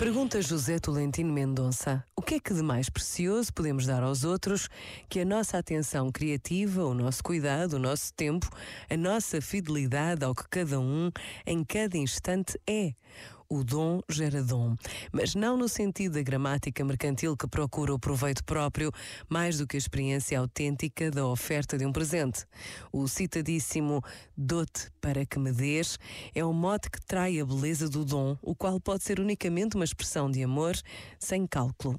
Pergunta José Tolentino Mendonça: o que é que de mais precioso podemos dar aos outros que a nossa atenção criativa, o nosso cuidado, o nosso tempo, a nossa fidelidade ao que cada um em cada instante é? O dom gera dom, mas não no sentido da gramática mercantil que procura o proveito próprio, mais do que a experiência autêntica da oferta de um presente. O citadíssimo dou-te para que me dês é o mote que trai a beleza do dom, o qual pode ser unicamente uma expressão de amor sem cálculo